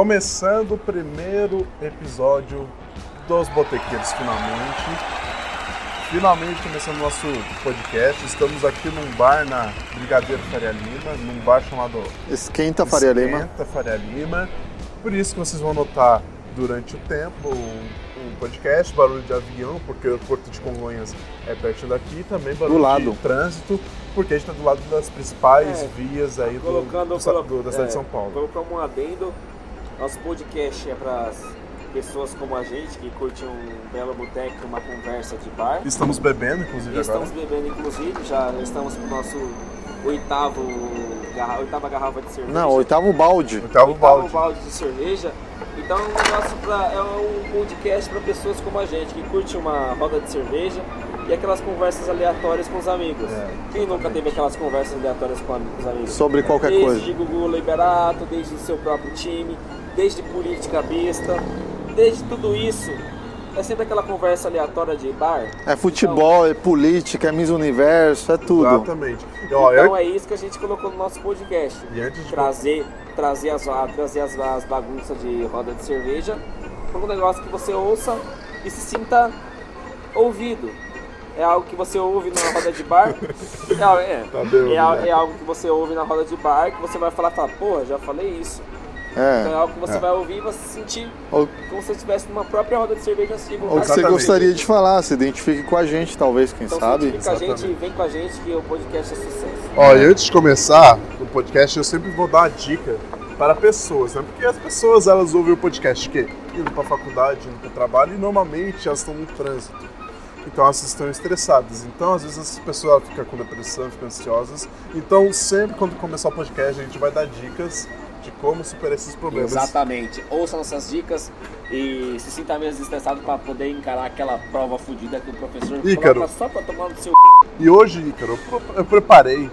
Começando o primeiro episódio dos Botequeiros, finalmente. Finalmente começando o nosso podcast. Estamos aqui num bar na Brigadeiro Faria Lima, num bar chamado Esquenta Faria Lima. Esquenta Faria Lima. Por isso que vocês vão notar durante o tempo o, o podcast, barulho de avião, porque o Porto de Congonhas é perto daqui, também barulho Do lado. de trânsito, porque a gente está do lado das principais É, vias aí do, Colocando, do, colo- do- da cidade é, de São Paulo. Colocamos um adendo. Nosso podcast é para as pessoas como a gente que curte um belo boteco, uma conversa de bar. Estamos bebendo, inclusive, Estamos agora. bebendo, inclusive, já estamos com o nosso oitavo garra- oitava garrafa de cerveja. Não, oitavo balde. Oitavo Oitavo balde. de cerveja. Então, o nosso pra- é um podcast para pessoas como a gente que curte uma roda de cerveja e aquelas conversas aleatórias com os amigos. É, Quem nunca teve aquelas conversas aleatórias com os amigos? Sobre qualquer desde coisa. de Gugu Liberato, desde o seu próprio time, desde política besta, desde tudo isso. É sempre aquela conversa aleatória de bar. É futebol, é política, é Miss Universo, é tudo. Exatamente. E, eu- Então é isso que a gente colocou no nosso podcast. E antes de Trazer, trazer, as, trazer as, as bagunças de roda de cerveja para um negócio que você ouça e se sinta ouvido. É algo que você ouve na roda de bar. É, é, Tá bem, é, al- né? é algo que você ouve na roda de bar que você vai falar, fala, pô, já falei isso. Então é É. algo que você É. vai ouvir e vai se sentir Ou, como se você estivesse numa própria roda de cerveja assim. ou que você gostaria de falar, se identifique com a gente, talvez, quem Então sabe. se identifica com a gente, vem com a gente que o podcast é sucesso. Ó, e antes de começar o podcast, eu sempre vou dar uma dica para pessoas, né? Porque as pessoas, elas ouvem o podcast que indo para faculdade, indo para trabalho, e normalmente elas estão no trânsito. Então elas estão estressadas. Então, às vezes, as pessoas ficam com depressão, ficam ansiosas. Então, sempre quando começar o podcast, a gente vai dar dicas de como superar esses problemas. Exatamente. Ouça nossas dicas e se sinta menos estressado para poder encarar aquela prova fodida que o professor Ícaro. coloca só para tomar no seu E hoje, Ícaro, eu preparei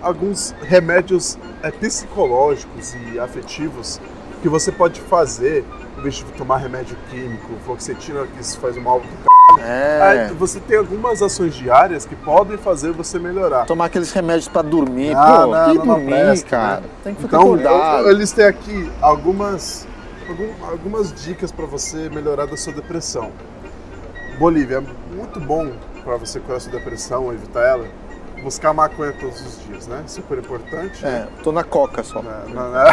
alguns remédios é, psicológicos e afetivos que você pode fazer em vez de tomar remédio químico, fluoxetina, que isso faz mal do c... É. Aí Você tem algumas ações diárias que podem fazer você melhorar. Tomar aqueles remédios pra dormir. Ah, Pô, não, que não, não dormir, presta, cara. né? Tem que ficar Então, acordado. eles têm aqui algumas, algum- algumas dicas para você melhorar da sua depressão. Bolívia, é muito bom para você curar sua depressão, evitar ela. Buscar maconha todos os dias, né? Super importante. É, tô na coca só. Né? Não, né?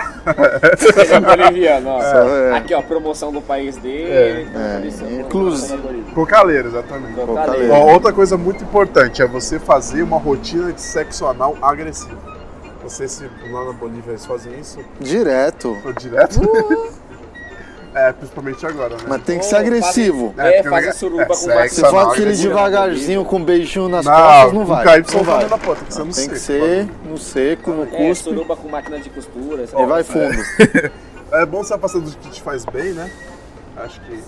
Ele é boliviano, ó. É. Aqui, ó, promoção do país dele. É, então, é, isso, inclusive. Cocaleiro, exatamente. Cocaleiro. Ó, outra coisa muito importante é você fazer uma rotina de sexo anal agressivo. Não sei se lá na Bolívia eles fazem isso Direto. ou direto. É, principalmente agora, né? Mas tem que ser agressivo. É, É, porque faz é- a suruba é com sexo Se anal for aquele agressivo. devagarzinho com um beijinho nas Não, costas, não com vai. KY Não vai. na ponta, tem que ser no Tem que seco, ser no seco, no É, cuspe. suruba com máquina de costura. E vai fundo. É bom se afastar do que te faz bem, né? Acho que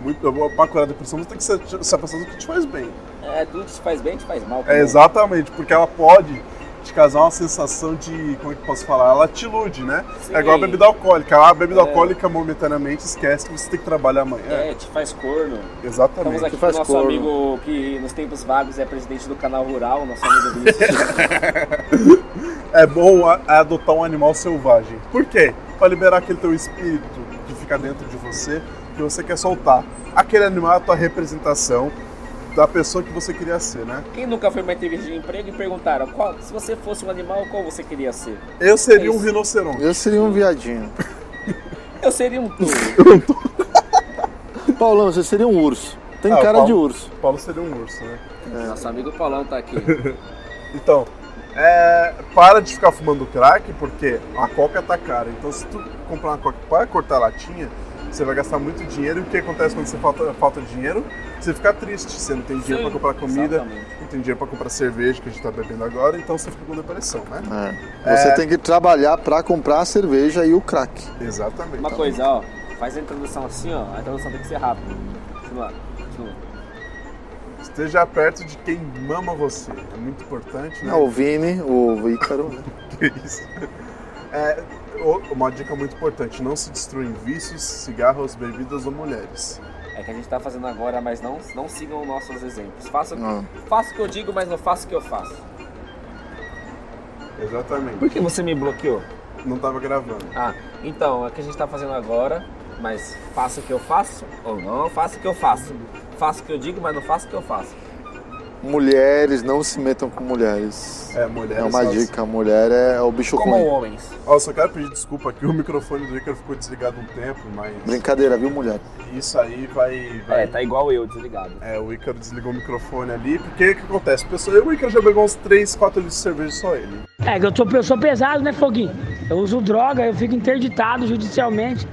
muito bom pra curar a depressão, você tem que se, se afastar do que te faz bem. É, tudo que te faz bem, te faz mal. É exatamente, porque ela pode te causar uma sensação de, como é que eu posso falar? Ela te ilude, né? Sim. É igual a bebida alcoólica. A bebida É. alcoólica momentaneamente esquece que você tem que trabalhar amanhã. É, te faz corno. Exatamente. Estamos aqui com faz o nosso corno. amigo que nos tempos vagos é presidente do canal Rural, nosso amigo Vinícius. É bom a- adotar um animal selvagem. Por quê? Pra liberar aquele teu espírito que fica dentro de você, que você quer soltar. Aquele animal é a tua representação da pessoa que você queria ser, né? Quem nunca foi uma entrevista de emprego e perguntaram qual, se você fosse um animal, qual você queria ser? Eu seria um Isso. rinoceronte. Eu seria um viadinho. Eu seria um touro. Paulão, você seria um urso. Tem Ah, cara Paulo- de urso. Paulo seria um urso, né? Nosso amigo Paulão tá aqui. Então, é, para de ficar fumando crack, porque a coca tá cara. Então, se tu comprar uma coca para cortar a latinha, você vai gastar muito dinheiro. E o que acontece quando você falta, falta dinheiro? Você fica triste. Você não tem dinheiro para comprar comida, exatamente. não tem dinheiro para comprar cerveja, que a gente tá bebendo agora. Então, você fica com depressão, né? É. Você É. tem que trabalhar pra comprar a cerveja e o crack. Exatamente. Uma coisa, ó, faz a introdução assim, ó, a introdução tem que ser rápida. Continua, continua. Esteja perto de quem mama você. É muito importante, né? É, o Vini, o Ícaro. né? Que isso. É, uma dica muito importante: não se destruem vícios, cigarros, bebidas ou mulheres. É que a gente tá fazendo agora, mas não, não sigam nossos exemplos. Faça, Não. faça o que eu digo, mas não faça o que eu faço. Exatamente. Por que você me bloqueou? Não tava gravando. Ah, então, é o que a gente tá fazendo agora, mas faça o que eu faço ou não faça o que eu faço. Faça o que eu digo, mas não faça o que eu faço. Mulheres, não se metam com mulheres. É, mulher. É uma dica, mulher é o bicho Como ruim. homens. Ó, só quero pedir desculpa aqui, o microfone do Ícaro ficou desligado um tempo, mas Brincadeira, viu, mulher? isso aí vai. vai... É, tá igual eu, desligado. É, o Ícaro desligou o microfone ali, porque o que acontece? Pessoal, eu, o Ícaro já pegou uns 3, 4 litros de cerveja só ele. É que eu, tô, eu sou pesado, né, Foguinho? Eu uso droga, eu fico interditado judicialmente.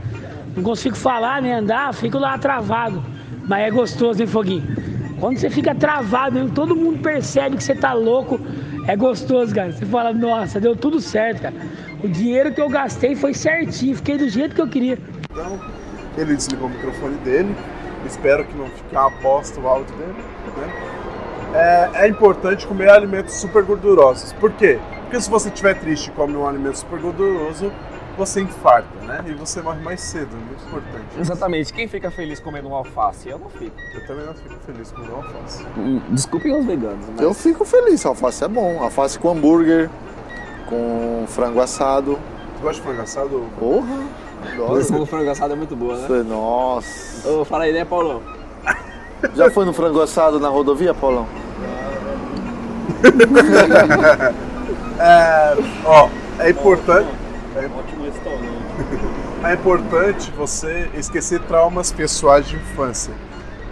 Não consigo falar nem andar, fico lá travado. Mas é gostoso, hein, Foguinho? Quando você fica travado, todo mundo percebe que você tá louco. É gostoso, cara. Você fala, nossa, deu tudo certo, cara. O dinheiro que eu gastei foi certinho, fiquei do jeito que eu queria. Então, ele desligou o microfone dele. Espero que não fique uma bosta o áudio dele. Né? É, é importante comer alimentos super gordurosos. Por quê? Porque se você estiver triste e come um alimento super gorduroso, você infarta, né? E você morre mais cedo, é muito importante. Exatamente. Quem fica feliz comendo um alface? Eu não fico. Eu também não fico feliz com o alface. Desculpem os veganos, mas... Eu fico feliz, alface é bom. Alface com hambúrguer, com frango assado. Você gosta de frango assado? Porra! Adoro. do frango assado é muito boa, né? Nossa. Ô, fala aí, né, Paulão? Já foi no frango assado na rodovia, Paulão? É, ó, é importante. Restaurante. É importante você esquecer traumas pessoais de infância.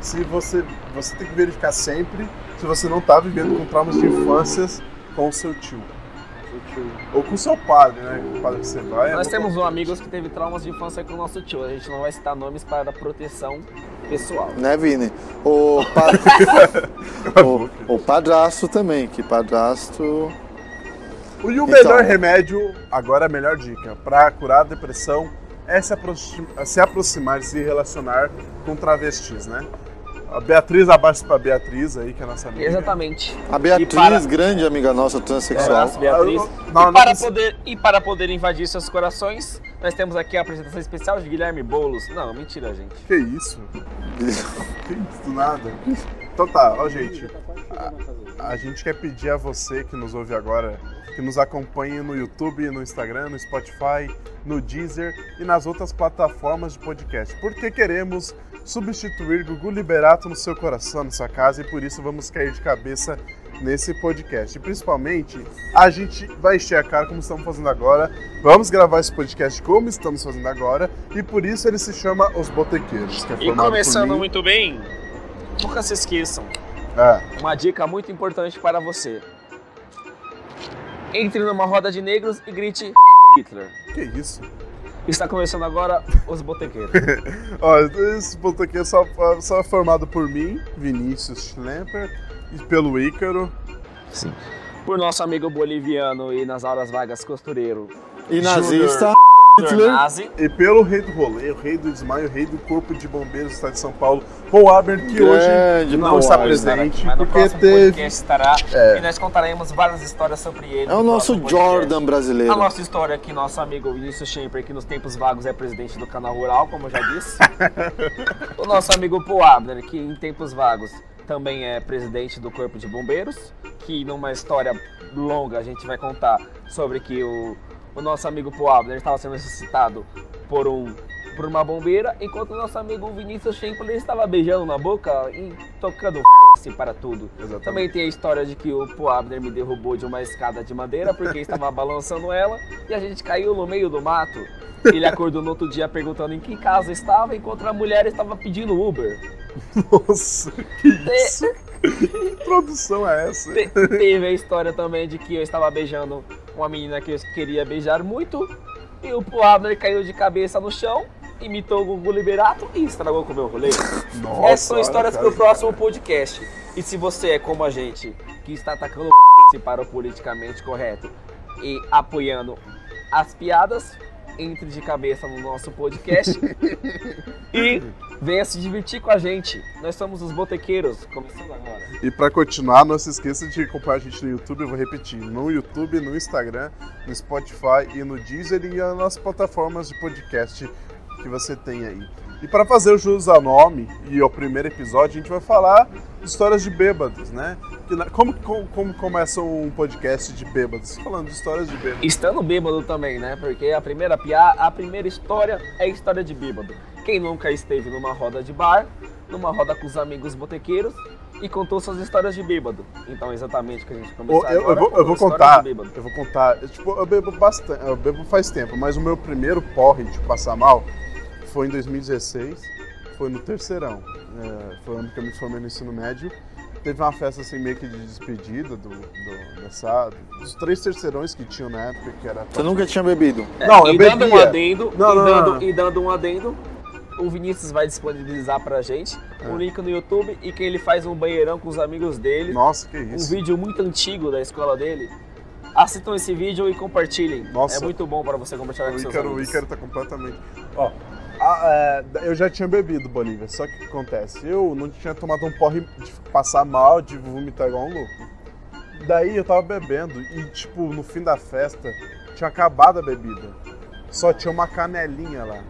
Se você, você tem que verificar sempre se você não está vivendo com traumas de infância com o seu tio. Ou com o seu padre, né? Com o padre que você vai. é Nós muito temos um importante. amigo que teve traumas de infância com o nosso tio. A gente não vai citar nomes para proteção pessoal. Né, Vini? O, pa... o, o padrasto também, que padrasto. E o Então. melhor remédio, agora a melhor dica, para curar a depressão é se, aproxim- se aproximar e se relacionar com travestis, né? A Beatriz, abaixo pra Beatriz aí, que é a nossa amiga. Exatamente. A Beatriz, para- grande amiga nossa transexual. Abraço, Beatriz. Não, e, não para precisa- poder, e para poder invadir seus corações, nós temos aqui a apresentação especial de Guilherme Boulos. Não, mentira, gente. Que isso? Que isso, do nada. Então tá, ó gente. A, a gente quer pedir a você que nos ouve agora, que nos acompanhe no YouTube, no Instagram, no Spotify, no Deezer e nas outras plataformas de podcast. Porque queremos substituir Gugu Liberato no seu coração, na sua casa, e por isso vamos cair de cabeça nesse podcast. E principalmente, a gente vai encher a cara como estamos fazendo agora. Vamos gravar esse podcast como estamos fazendo agora, e por isso ele se chama Os Botequeiros. Que é E começando muito bem, nunca se esqueçam, É. uma dica muito importante para você. Entre numa roda de negros e grite Hitler. Que isso? Está começando agora os botequeiros. Ó, esse é só, só formado por mim, Vinícius Schlemper, e pelo Ícaro. Sim. Por nosso amigo boliviano e nas horas vagas costureiro, E nazista, Dr. Hitler. Nazi. E pelo rei do rolê, o rei do desmaio, o rei do corpo de bombeiros do estado de São Paulo, Paul Aber, que Grande hoje não Paul está presente, Mas no porque próximo teve... podcast estará É. e nós contaremos várias histórias sobre ele. É o no nosso. Jordan brasileiro. A nossa história aqui, nosso amigo Vinícius Schemper, que nos tempos vagos é presidente do canal Rural, como eu já disse. o nosso amigo Paul Abner, que em tempos vagos também é presidente do Corpo de Bombeiros, que numa história longa a gente vai contar sobre que o, o nosso amigo Paul Abner estava sendo ressuscitado por um por uma bombeira, enquanto o nosso amigo Vinícius Schemper estava beijando na boca e tocando para tudo. Exatamente. Também tem a história de que o Paul Abner me derrubou de uma escada de madeira porque estava balançando ela e a gente caiu no meio do mato. Ele acordou no outro dia perguntando em que casa estava, enquanto a mulher estava pedindo Uber. Nossa, que isso? Que produção é essa? Te- teve a história também de que eu estava beijando uma menina que eu queria beijar muito e o Paul Abner caiu de cabeça no chão, imitou o Gugu Liberato e estragou com o meu rolê. Nossa, Essas são histórias cara. pro próximo podcast. E se você é como a gente, que está atacando o para o politicamente correto e apoiando as piadas, entre de cabeça no nosso podcast e venha se divertir com a gente. Nós somos os botequeiros, começando agora. E pra continuar, não se esqueça de acompanhar a gente no YouTube, eu vou repetir, no YouTube, no Instagram, no Spotify e no Deezer e nas plataformas de podcast que você tem aí. E para fazer o jus ao nome e ao primeiro episódio, a gente vai falar histórias de bêbados, né? Como, como, como, começa um podcast de bêbados? Falando de histórias de bêbados. Estando bêbado também, né? Porque a primeira piada, a primeira história é história de bêbado. Quem nunca esteve numa roda de bar, numa roda com os amigos botequeiros e contou suas histórias de bêbado. Então, exatamente o que a gente começou eu, agora. Eu vou, eu vou contar. Eu vou contar. Tipo, eu bebo bastante. Eu bebo faz tempo, mas o meu primeiro porre de passar mal foi em 2016, foi no terceirão. É, foi o ano que eu me formei no ensino médio. Teve uma festa assim meio que de despedida do, do dessa, dos três terceirões que tinham na época, que era. Você nunca tinha bebido? É, não, eu e bebia. dando um adendo, não, e, não, dando, não. e dando um adendo, o Vinícius vai disponibilizar pra gente um link no YouTube e que ele faz um banheirão com os amigos dele. Nossa, que Um isso. vídeo muito antigo da escola dele. Assistam esse vídeo e compartilhem. Nossa. É muito bom para você compartilhar com O seus Ícaro, o amigos. Ícaro tá completamente. Ó, a- é, eu já tinha bebido Bolívia, só que o que acontece? Eu não tinha tomado um porre de passar mal, de vomitar igual um louco. Daí eu tava bebendo e, tipo, no fim da festa, tinha acabado a bebida. Só tinha uma canelinha lá.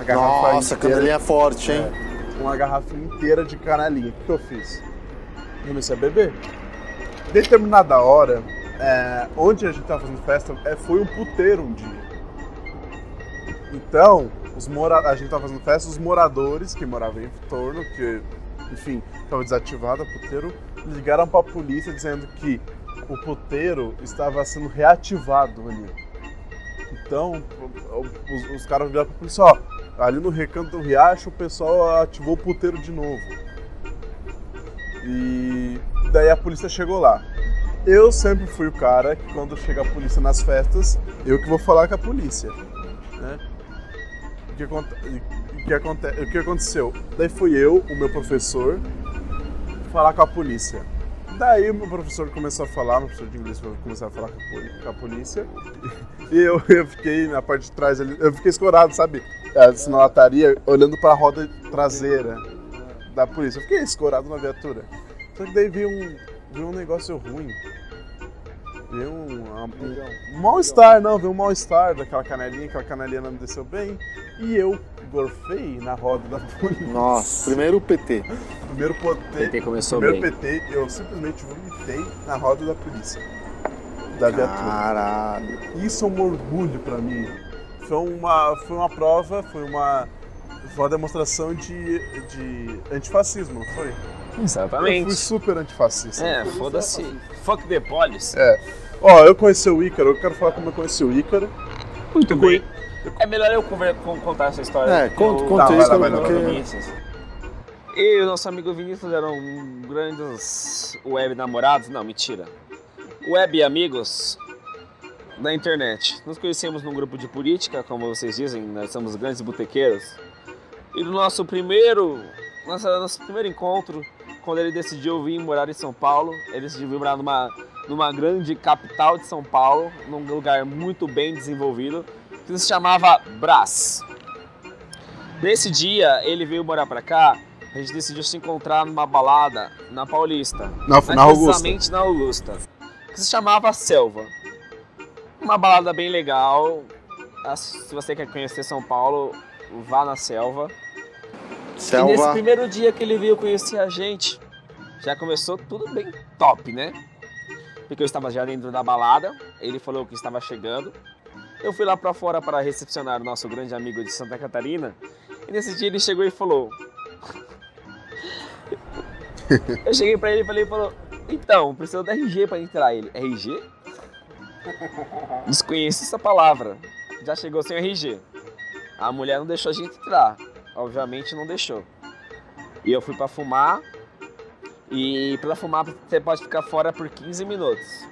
Uma garrafa Nossa, inteira- canelinha forte, hein? É, uma garrafa inteira de canelinha. O que, eu fiz? Comecei a beber. Determinada hora, é, onde a gente tava fazendo festa, é, foi um puteiro um dia. Então, os mora a gente tava fazendo festa, os moradores que moravam em torno, que, enfim, estava desativado o puteiro, ligaram pra polícia dizendo que o puteiro estava sendo reativado ali. Então, os, os caras viraram pra polícia, ó, ali no recanto do riacho o pessoal ativou o puteiro de novo. E daí a polícia chegou lá. Eu sempre fui o cara que quando chega a polícia nas festas, eu que vou falar com a polícia. Né? O que, o que aconte- o que aconteceu? Daí fui eu, o meu professor, falar com a polícia. Daí o meu professor começou a falar, meu professor de inglês começou a falar com a, a polícia. E eu, eu fiquei na parte de trás ali, eu fiquei escorado, sabe? Assim, na lataria, olhando pra roda traseira da polícia. Eu fiquei escorado na viatura. Só que daí veio um, veio um negócio ruim. Veio um, um, um mal-estar, não, veio um mal-estar daquela canelinha, aquela canelinha não me desceu bem. E eu gorfei na roda da polícia. Nossa, primeiro o PT. Primeiro PT, PT começou primeiro bem. PT, eu simplesmente vomitei na roda da polícia. Da viatura. Caralho. Isso é um orgulho pra mim. Foi uma, foi uma prova, foi uma, foi uma demonstração de, de antifascismo, não foi? Eu fui Exatamente. super antifascista. É, foda-se. Fuck the police. É. Ó, eu conheci o Ícaro, eu quero falar como eu conheci o Ícaro. Muito bem. É melhor eu conver- con- contar essa história. É, que conta- eu- conta Tá, isso, vai lá, vai lá, porque-. Vinícius. Eu e o nosso amigo Vinícius eram grandes web namorados. Não, mentira. Web amigos da internet. Nos conhecemos num grupo de política, como vocês dizem, nós somos grandes botequeiros. E no nosso primeiro, nossa, nosso primeiro encontro, quando ele decidiu vir morar em São Paulo, ele decidiu vir morar numa, numa grande capital de São Paulo, num lugar muito bem desenvolvido, que se chamava Brás. Nesse dia, ele veio morar pra cá, a gente decidiu se encontrar numa balada na Paulista. Na, na Augusta. na Augusta. Que se chamava Selva. Uma balada bem legal. Ah, Se você quer conhecer São Paulo, vá na Selva. E nesse Selva. primeiro dia que ele veio conhecer a gente, já começou tudo bem top, né? Porque eu estava já dentro da balada, ele falou que estava chegando. Eu fui lá pra fora para recepcionar o nosso grande amigo de Santa Catarina. E nesse dia ele chegou e falou. eu cheguei pra ele e falei, falou, então, precisa da RG pra entrar. Ele, RG? Desconheço essa palavra. Já chegou sem RG. A mulher não deixou a gente entrar. Obviamente não deixou. E eu fui pra fumar. E pra fumar você pode ficar fora por 15 minutos.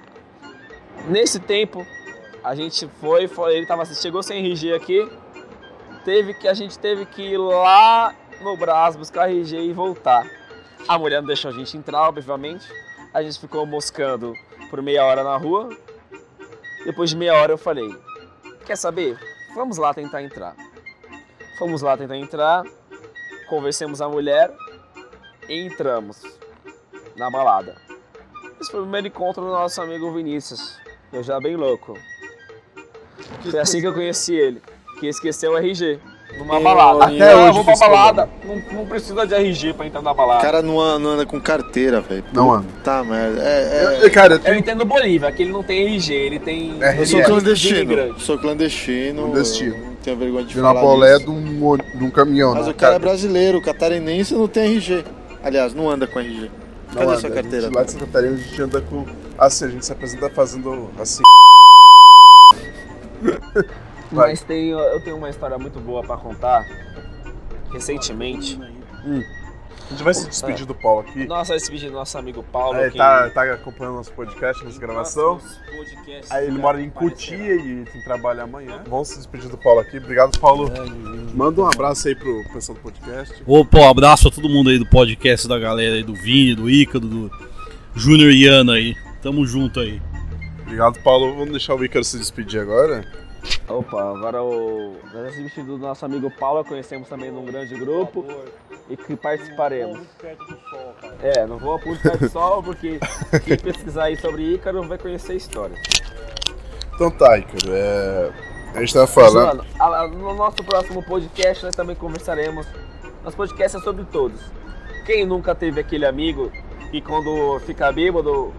Nesse tempo, a gente foi, foi ele tava, chegou sem RG aqui. Teve que a gente teve que ir lá no Brás buscar RG e voltar. A mulher não deixou a gente entrar, obviamente. A gente ficou moscando por meia hora na rua. Depois de meia hora eu falei: Quer saber? Vamos lá tentar entrar. Fomos lá tentar entrar, conversemos a mulher e entramos na balada. Esse foi o primeiro encontro do nosso amigo Vinícius. Eu já bem louco. Foi assim que eu conheci ele, que esqueceu o RG. numa Eu- balada. Até Ah, hoje eu vou pra balada. Não, não precisa de RG pra entrar na O balada. cara não anda, não anda com carteira, velho. Não anda. Tá, merda. É, Eu- é, eu- cara, eu Eu entendo Bolívia, que ele não tem RG, ele tem. É, eu sou clandestino. Sou clandestino. Clandestino. Não tenho vergonha de falar bolé de um, de um caminhão. Mas né? o cara é brasileiro, catarinense não tem RG. Aliás, não anda com RG. Não Cadê anda. sua A carteira? gente, lá de Santa Catarina a gente anda com. Assim, a gente se apresenta fazendo assim. Mas tem, eu tenho uma história muito boa pra contar. Recentemente. A gente vai se despedir do Paulo aqui. Nossa, esse vídeo do nosso amigo Paulo. Aí, que- tá, tá acompanhando nosso podcast, nossa gravação. Nossos podcasts Aí ele mora em. Cotia e tem trabalho amanhã. Vamos se despedir do Paulo aqui. Obrigado, Paulo. Manda um abraço aí pro pessoal do podcast. Opa, um abraço a todo mundo aí do podcast da galera aí, do Vini, do Ícaro, do Júnior e Ana aí. Tamo junto aí. Obrigado, Paulo. Vamos deixar o Ícaro se despedir agora. Opa, agora o. Vídeo do nosso amigo Paulo, conhecemos também num grande grupo e que participaremos. É, não vou pôr pé de sol porque quem pesquisar aí sobre Ícaro vai conhecer a história. Então tá, Ícaro. É... A gente tava falando. A- a- no nosso próximo podcast nós também conversaremos. Nosso podcast é sobre todos. Quem nunca teve aquele amigo que quando fica bêbado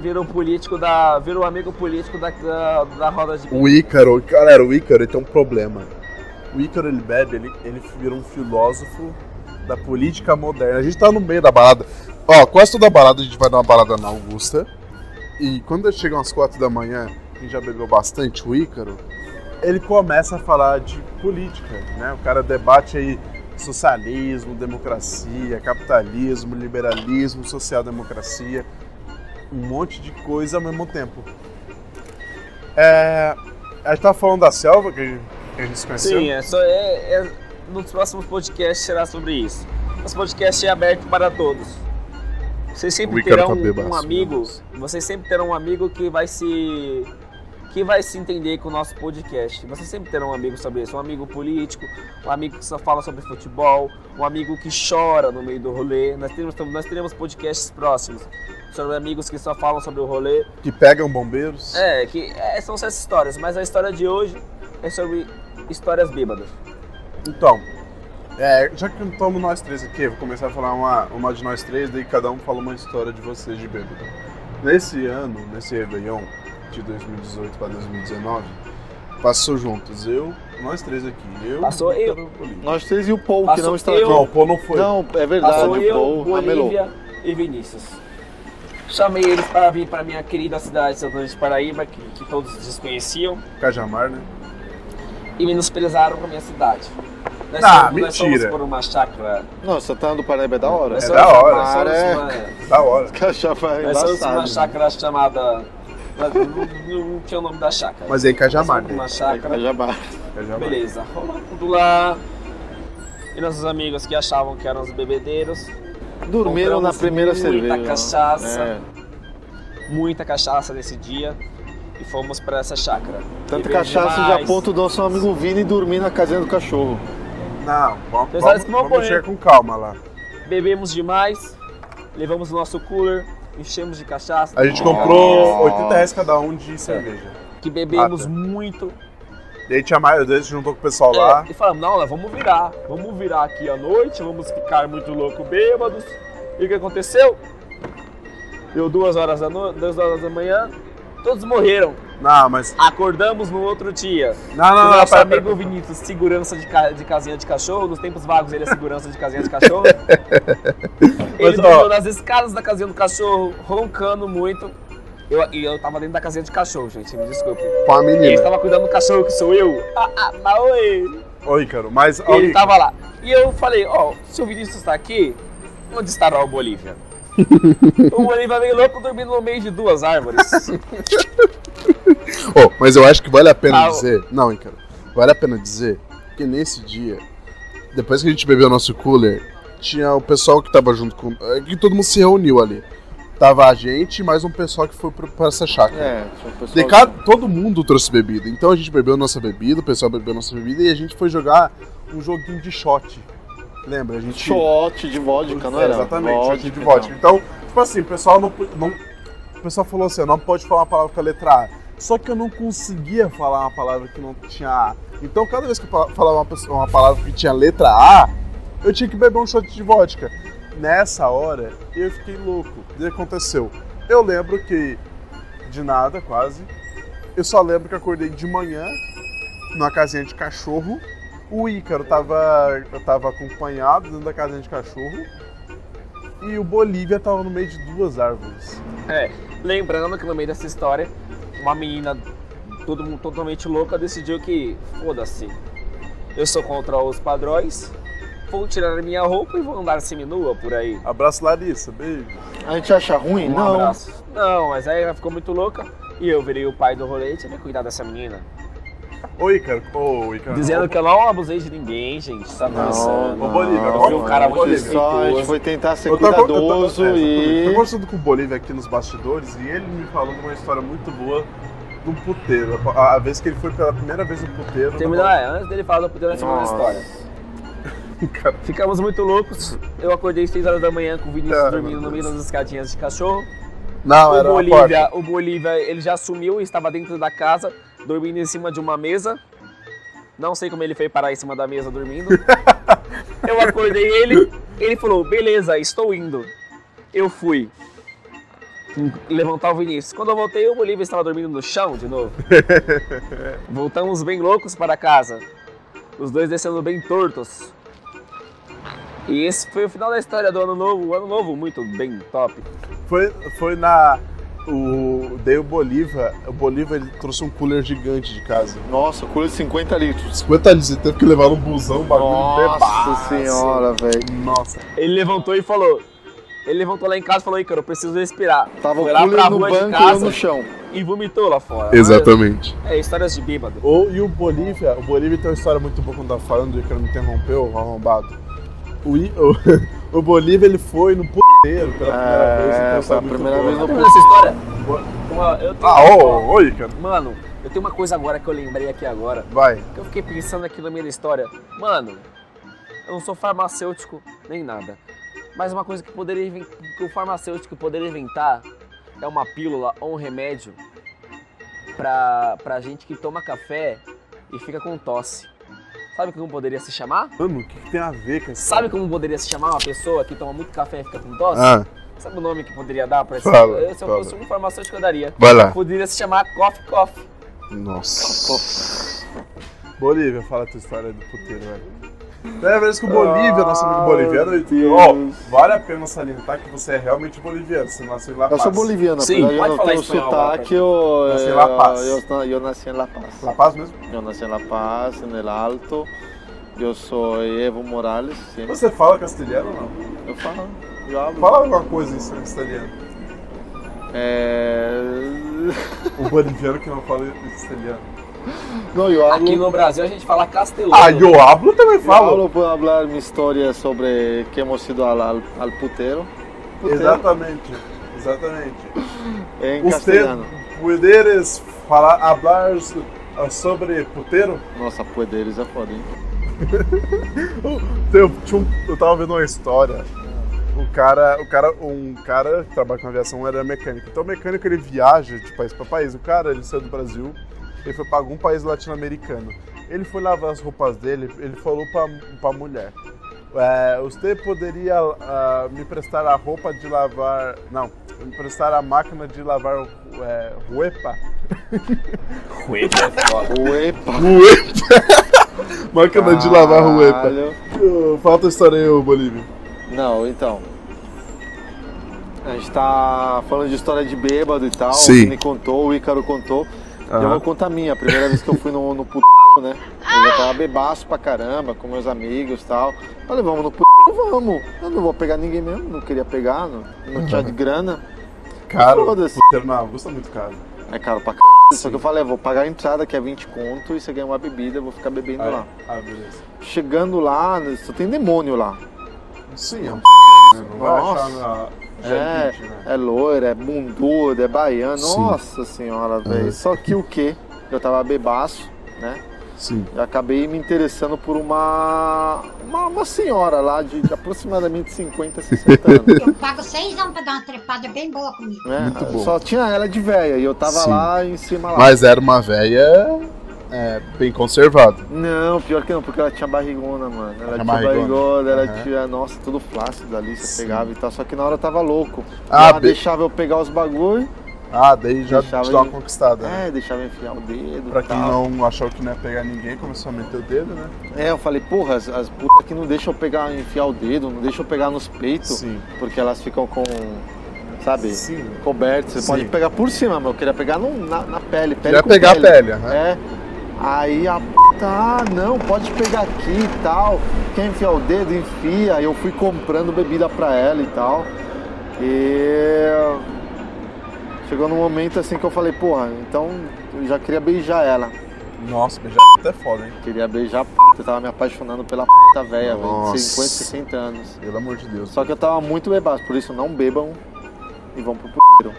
vira um político da. vira um amigo político da, da, da roda de O Ícaro, galera, o Ícaro tem um problema. O Ícaro ele bebe, ele, ele vira um filósofo da política moderna. A gente tá no meio da balada. Ó, quase toda balada a gente vai numa balada na Augusta. E quando chegam às quatro da manhã, gente já bebeu bastante o Ícaro, ele começa a falar de política, né? O cara debate aí socialismo, democracia, capitalismo, liberalismo, social-democracia, um monte de coisa ao mesmo tempo. É, a gente tava falando da selva, que a gente, se conheceu. Sim, é só é, é- nos próximos podcasts será sobre isso. Nosso podcast é aberto para todos. Vocês sempre Ícaro terão bebaço, um amigo, vocês sempre terão um amigo que vai se que vai se entender com o nosso podcast. Vocês sempre terão um amigo sobre isso, um amigo político, um amigo que só fala sobre futebol, um amigo que chora no meio do rolê. Nós teremos nós teremos podcasts próximos sobre amigos que só falam sobre o rolê. Que pegam bombeiros. É, que é, são essas histórias, mas a história de hoje é sobre histórias bêbadas. Então, é, já que estamos nós três aqui, eu vou começar a falar uma, uma de nós três, daí cada um fala uma história de vocês de bêbado. Nesse ano, nesse Réveillon, de 2018 para 2019, passou juntos eu, nós três aqui. Eu, Passou eu. Nós três e o Paul, que Passou não está eu. Não, o Pô não foi. Não, é verdade. Passou o eu, Paul. Bolívia e Vinícius. Chamei eles para vir para minha querida cidade de São Luís de Paraíba, que, que todos desconheciam, Cajamar, né? e menosprezaram a minha cidade. Nós Ah, somos, nós somos mentira. por uma chácara. Não, Santana do Paraíba é da hora. Nós É da hora, somos é. uma- Da hora. Cachapa é Nós somos uma chácara chamada. Não, não- não tinha o nome da chácara. Mas é em Cajamar, né? Uma chácara. Cajabá. Cajamar. Beleza, rolou tudo lá. E nossos amigos que achavam que eram os bebedeiros, Dormiram na primeira muita cerveja. cachaça. É. muita cachaça nesse dia e fomos pra essa chácara. Tanto cachaça já demais. a ponto do nosso amigo Vini dormir na casinha do cachorro. Não, vamos, vamos, que vamos chegar com calma lá. Bebemos demais, levamos o nosso cooler, enchemos de cachaça. A gente comprou 80 reais cada um de cerveja. Que bebemos Ah, tá. muito. E aí tinha mais, a gente juntou com o pessoal lá. É, e falamos, não, nós vamos virar. Vamos virar aqui à noite, vamos ficar muito louco bêbados. E o que aconteceu? Deu duas horas da, no... duas horas da manhã, todos morreram. Não, mas. Acordamos no outro dia. Não, o não, não, nosso pera, amigo pera. Vinícius, segurança de, ca- de casinha de cachorro, nos tempos vagos ele é segurança de casinha de cachorro. ele Mas, nas escadas da casinha do cachorro, roncando muito. Eu, e eu tava dentro da casinha de cachorro, gente, me desculpe. Com a E ele menina. estava cuidando do cachorro, que sou eu. Ah, ah, mas oi. Oi, Ícaro, mas. Ele Ícaro, tava lá. E eu falei, ó, se o Vinícius tá aqui, onde estará o Bolívia? o Bolívia veio louco dormindo no meio de duas árvores. Ô, mas eu acho que vale a pena Ah, dizer. Não, Ícaro. Vale a pena dizer que nesse dia, depois que a gente bebeu nosso cooler, tinha o pessoal que tava junto com. é Que todo mundo se reuniu ali. Tava a gente e mais um pessoal que foi pra essa chácara. É, um pessoal- De cada, todo mundo trouxe bebida. Então a gente bebeu nossa bebida, o pessoal bebeu nossa bebida e a gente foi jogar um joguinho de shot. Lembra? A gente. Shot de vodka, não É, era? Exatamente, Vodka, shot de vodka. Então, tipo assim, o pessoal não, não. O pessoal falou assim, não pode falar uma palavra com a letra A. Só que eu não conseguia falar uma palavra que não tinha A. Então cada vez que eu falava uma, pessoa- uma palavra que tinha letra A, eu tinha que beber um shot de vodka. Nessa hora, eu fiquei louco. O que aconteceu? Eu lembro que, de nada quase, eu só lembro que acordei de manhã, numa casinha de cachorro. O Ícaro tava, eu tava acompanhado dentro da casinha de cachorro. E o Bolívia tava no meio de duas árvores. É, lembrando que no meio dessa história, uma menina todo totalmente louca decidiu que, foda-se, eu sou contra os padrões, vou tirar a minha roupa e vou andar seminua por aí. Abraço, Larissa. Beijo. A gente acha ruim? Um não. abraço. Não, mas aí ela ficou muito louca e eu virei o pai do rolê e tive que cuidar dessa menina. Ô, Ícaro. Dizendo que eu não abusei de ninguém, gente, tá começando. Ô, Bolívia, Eu um cara muito Bolívia. Só, a gente foi tentar ser Eu tô, eu tô- cuidadoso exatamente. e. Tô conversando com o Bolívia aqui nos bastidores e ele me falou de uma história muito boa um puteiro. A, a vez que ele foi pela primeira vez no puteiro. Terminar, é, antes dele falar do puteiro, nós temos uma história. Cara, Ficamos muito loucos. Eu acordei às 6 horas da manhã com o Vinícius dormindo no meio das escadinhas de cachorro. não, o era Bolívia, o Bolívia, ele já sumiu e estava dentro da casa, dormindo em cima de uma mesa. Não sei como ele foi parar em cima da mesa dormindo. Eu acordei ele, ele falou: "Beleza, estou indo". Eu fui levantar o Vinícius. Quando eu voltei, o Bolívia estava dormindo no chão de novo. Voltamos bem loucos para casa. Os dois descendo bem tortos. E esse foi o final da história do ano novo. O ano novo muito bem top. Foi, foi na. O, daí o Bolívia, o Bolívia ele trouxe um cooler gigante de casa. Nossa, cooler de 50 litros. 50 litros, ele teve que levar no busão, um bagulho Nossa bebaço. senhora, velho. Nossa. Ele levantou e falou. Ele levantou lá em casa e falou, Ícaro, eu preciso respirar. Tava Foi o lá pra cooler no rua de banco e casa no chão. e vomitou lá fora. Exatamente. É, histórias de bêbado. O, e o Bolívia, o Bolívia tem uma história muito boa quando tá falando, que me interrompeu, o arrombado. O, I- o, o Bolívia ele foi no puteiro pela primeira vez, então É, é primeira vez no dessa história? Uma- eu tenho- Ah, ô, ô, Ícaro, Mano, eu tenho uma coisa agora que eu lembrei aqui agora. vai. Que eu fiquei pensando aqui na minha história. Mano, eu não sou farmacêutico nem nada. Mas uma coisa que, poderia, que o farmacêutico poderia inventar é uma pílula ou um remédio pra, pra gente que toma café e fica com tosse. Sabe como poderia se chamar? Mano, o que, que tem a ver com essa Sabe como poderia se chamar uma pessoa que toma muito café e fica com tosse? Ah, Sabe o nome que poderia dar pra esse? Fala, Eu, se eu fosse um farmacêutico, eu daria. vai lá. Poderia se chamar Coffee Coffee. Nossa. Bolívia, fala a tua história do puteiro, velho. Primeira vez que o Bolívia, nosso amigo boliviano, ele- ó, vale a pena salientar que você é realmente boliviano, você nasceu em La Eu Paz. sou boliviano, Sim, apesar de eu pode não falar ter o espanhol sotaque, eu, Nasci em eu, La Paz. eu, eu nasci em La Paz. La Paz mesmo? Eu nasci em La Paz, el Alto. Eu sou Evo Morales, sim. Você fala castelhano ou não? Eu falo, eu hablo. Fala alguma coisa em castelhano. É... O boliviano que não fala castelhano. Não, eu hablo... Aqui no Brasil a gente fala castelano. Ah, eu hablo também Eu falo. hablo para hablar mi historia sobre que hemos ido al, al, al putero. Putero Exatamente, exatamente. En Você castellano. poderes falar, hablar ah, sobre puteiro? Nossa, poderes é foda, hein? Eu, um- eu tava vendo uma história. O cara, o cara, um cara que trabalha com aviação era mecânico. Então o mecânico ele viaja de país para país. O cara, ele saiu do Brasil, ele foi para algum país latino-americano. Ele foi lavar as roupas dele, ele falou pra, pra mulher. É, você poderia ah, me prestar a roupa de lavar. Não, me prestar a máquina de lavar é, roupa? Coelho é foda. Uepa! máquina de lavar roupa. Caralho. Falta a história aí, Bolívia. Não, então. A gente tá falando de história de bêbado e tal. Sim. O Vini contou, o Ícaro contou. Eu Aham. vou contar a minha. A primeira vez que eu fui no, no puto, né? Eu já tava bebaço pra caramba, com meus amigos e tal. Falei, vamos no puto, vamos. Eu não vou pegar ninguém mesmo, não queria pegar, não, não tinha de grana. Caro, Foda-se. puteiro na Augusta é muito caro. É caro pra c... Só que eu falei, é, vou pagar a entrada que é 20 conto e você ganha uma bebida, eu vou ficar bebendo Ah, lá. Ah, beleza. Chegando lá, só tem demônio lá. Sim, é um né? Não vai Nossa. achar na É, G20, né? é loiro, é bundudo, é baiano. Sim. Nossa senhora, velho. Uhum. Só que o quê? Eu tava bebaço, né? Sim. E acabei me interessando por uma, uma, uma senhora lá de, de aproximadamente 50, 60 anos. Eu pago seis anos pra dar uma trepada bem boa comigo. né? Muito bom. Só tinha ela de véia e eu tava Sim. lá em cima lá. Mas era uma velha é, bem conservada. Não, pior que não, porque ela tinha barrigona, mano. Ela Tinha barrigona. barrigona, ela Aham. tinha, nossa, tudo flácido ali, você Sim. pegava e tal. Só que na hora eu tava louco. Ah, ela be- deixava eu pegar os bagulho, Ah, daí já Deixava te dá uma conquistada. né? é, deixava enfiar o dedo Pra quem tal. não achou que não ia pegar ninguém, começou a meter o dedo, né? É, eu falei, porra, as, as putas que não deixam eu pegar, enfiar o dedo, não deixam eu pegar nos peitos, Sim. porque elas ficam com, sabe, Sim. cobertas. Você Sim. pode pegar por cima, mas eu queria pegar no- na, na pele, pele Queria pegar a pele, aham. É. Aí a puta, ah, não, pode pegar aqui e tal. Quer enfiar o dedo, enfia. Eu fui comprando bebida pra ela e tal. E chegou num momento assim que eu falei, porra, então eu já queria beijar ela. Nossa, beijar até foda, hein? Queria beijar a puta, eu tava me apaixonando pela puta velha, velho, de Nossa. 50, 60 anos. Pelo amor de Deus. Só que eu tava muito bebaço, por isso não bebam e vão pro puteiro.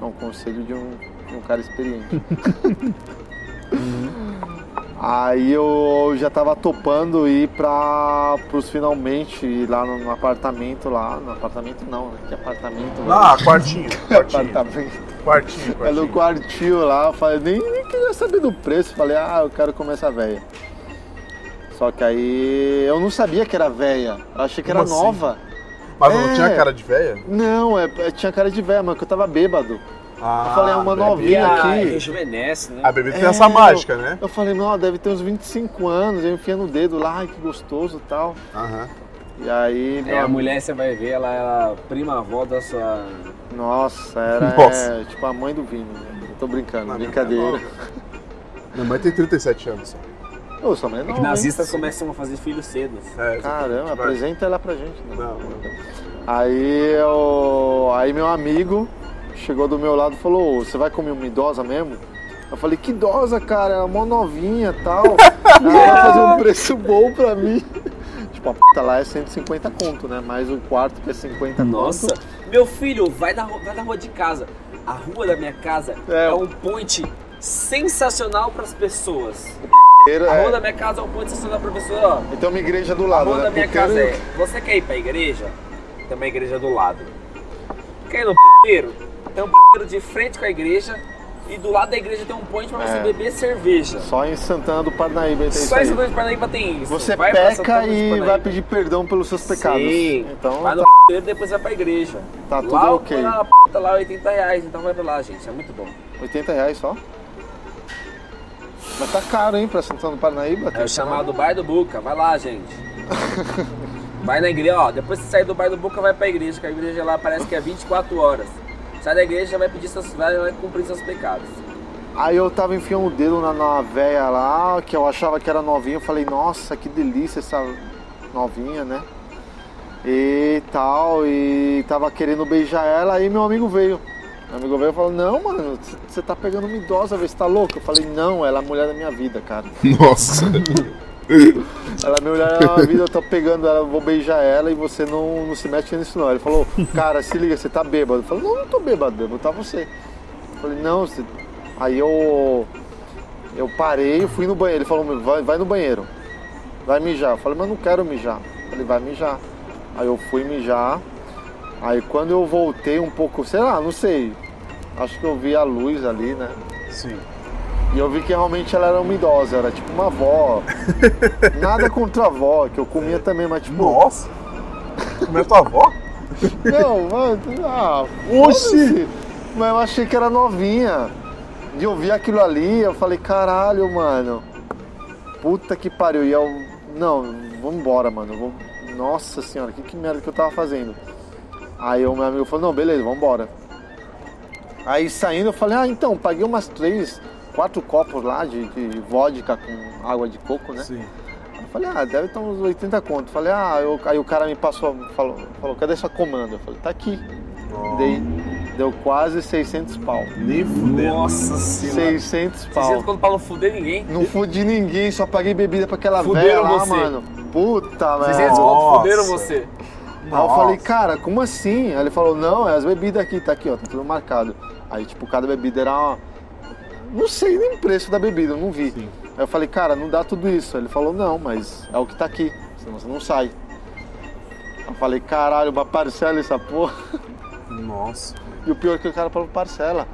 É um conselho de um, de um cara experiente. Aí eu já tava topando ir pra, pros finalmente ir lá no, no apartamento lá. No apartamento não, né? Que apartamento? velho? Ah, quartinho. Quartinho. apartamento. quartinho, É no quartinho. quartinho lá, eu falei, nem, nem queria saber do preço. Falei, ah, eu quero comer essa véia. Só que aí eu não sabia que era véia. Eu achei que Como era assim? nova. Mas não É. tinha cara de velha? Não, é, é- tinha cara de véia, mas que eu tava bêbado. Ah, falei, é uma novinha. A aqui. rejuvenesce, né? A bebida tem É, essa mágica, né? Eu falei, não, deve ter uns 25 anos, eu enfiando o dedo lá, ai que gostoso e tal. Aham. E aí, meu É, a mulher você vai ver, ela é a prima avó da sua. nossa, era Nossa. é, tipo a mãe do Vini. né? Eu tô brincando, Não, brincadeira. minha mãe é tem 37 anos só. Ô, sua mãe é É que nazistas começam a fazer filhos cedo. É, Caramba, apresenta ela pra gente. né? Não, não. Aí, eu, aí meu amigo chegou do meu lado e falou, "Ô, você vai comer uma idosa mesmo? Eu falei, que idosa, cara, ela é mó novinha e tal. Ela vai fazer um preço bom pra mim. Tipo, a puta lá é 150 conto, né? Mais o quarto que é 50 Nossa, conto. meu filho, vai na, vai na rua de casa. A rua da minha casa É. é, um point sensacional para as pessoas. A rua é, da minha casa é um point sensacional para pessoas. Ó, Então uma igreja do a lado, rua né? da minha Puteiro- casa é. Você quer ir pra igreja? Tem uma igreja do lado. Quer ir no puteiro? Tem um puteiro de frente com a igreja. E do lado da igreja tem um point pra você É. beber cerveja. Só em Santana do Parnaíba tem isso Só em. Santana de Parnaíba tem isso. Você Vai peca e vai pedir perdão pelos seus pecados. Sim. Então vai no tá, e depois vai pra igreja. tá tudo lá, ok. Lá, a puta lá, 80 reais. Então vai pra lá, gente. É muito bom. 80 reais só? Mas tá caro, hein, pra Santana do Parnaíba? É o chamado Bar do Buca. Vai lá, gente. Vai na igreja, ó. Depois que sair do Bar do Buca, vai pra igreja. Que a igreja lá parece que é 24 horas. Sai da igreja, já vai pedir seus, vai, vai cumprir seus pecados. Aí eu tava enfiando o dedo na, na véia lá, que eu achava que era novinha. Eu falei, nossa, que delícia essa novinha, né? E tal, e tava querendo beijar ela, aí meu amigo veio. Meu amigo veio e falou, não, mano, você tá pegando uma idosa, se tá louco. Eu falei, não, ela é a mulher da minha vida, cara. Nossa. Ela é a mulher da minha vida, eu tô pegando ela, vou beijar ela e você não, não se mete nisso não. Ele falou, cara, se liga, você tá bêbado. Eu falei, não, não tô bêbado, bêbado tá você. Eu falei, não, você... aí eu eu parei, eu fui no banheiro. Ele falou, vai, vai no banheiro, vai mijar. Eu falei, mas não quero mijar. Falei, vai mijar. Aí eu fui mijar. Aí quando eu voltei um pouco, sei lá, não sei. Acho que eu vi a luz ali, né? Sim. E eu vi que realmente ela era uma idosa, era tipo uma avó. Nada contra a avó, que eu comia também, mas tipo. Nossa. Como é tua avó? Não, mano. Ah, Oxi! Mas eu achei que era novinha. De ouvir aquilo ali, eu falei, caralho, mano. Puta que pariu. E eu. Não, vamos embora, mano. eu vou- Nossa senhora, que, que merda que eu tava fazendo. Aí o meu amigo falou, não, beleza, vamos embora. Aí saindo eu falei, ah, então, paguei umas três, quatro copos lá de, de vodka com água de coco, né? Sim. Eu falei, ah, deve estar uns 80 conto. Falei, ah, eu- aí o cara me passou, falou, falou, cadê sua comanda? Eu falei, tá aqui. Dei, deu quase 600 pau. Nem fudendo. Nossa senhora. 600 Vocês pau. quando pra não fuder ninguém. Não fudi ninguém, só paguei bebida pra aquela velha lá, você. mano. Puta, velho. conto fuderam Nossa. você. Aí eu falei, cara, como assim? Aí ele falou, não, é as bebidas aqui, tá aqui, ó, tá tudo marcado. Aí, tipo, cada bebida era uma, não sei nem o preço da bebida, eu não vi. Sim. Aí eu falei, cara, não dá tudo isso. Ele falou, não, mas é o que tá aqui, senão você não sai. Eu falei, caralho, uma parcela essa porra. Nossa. E o pior é que o cara falou, parcela.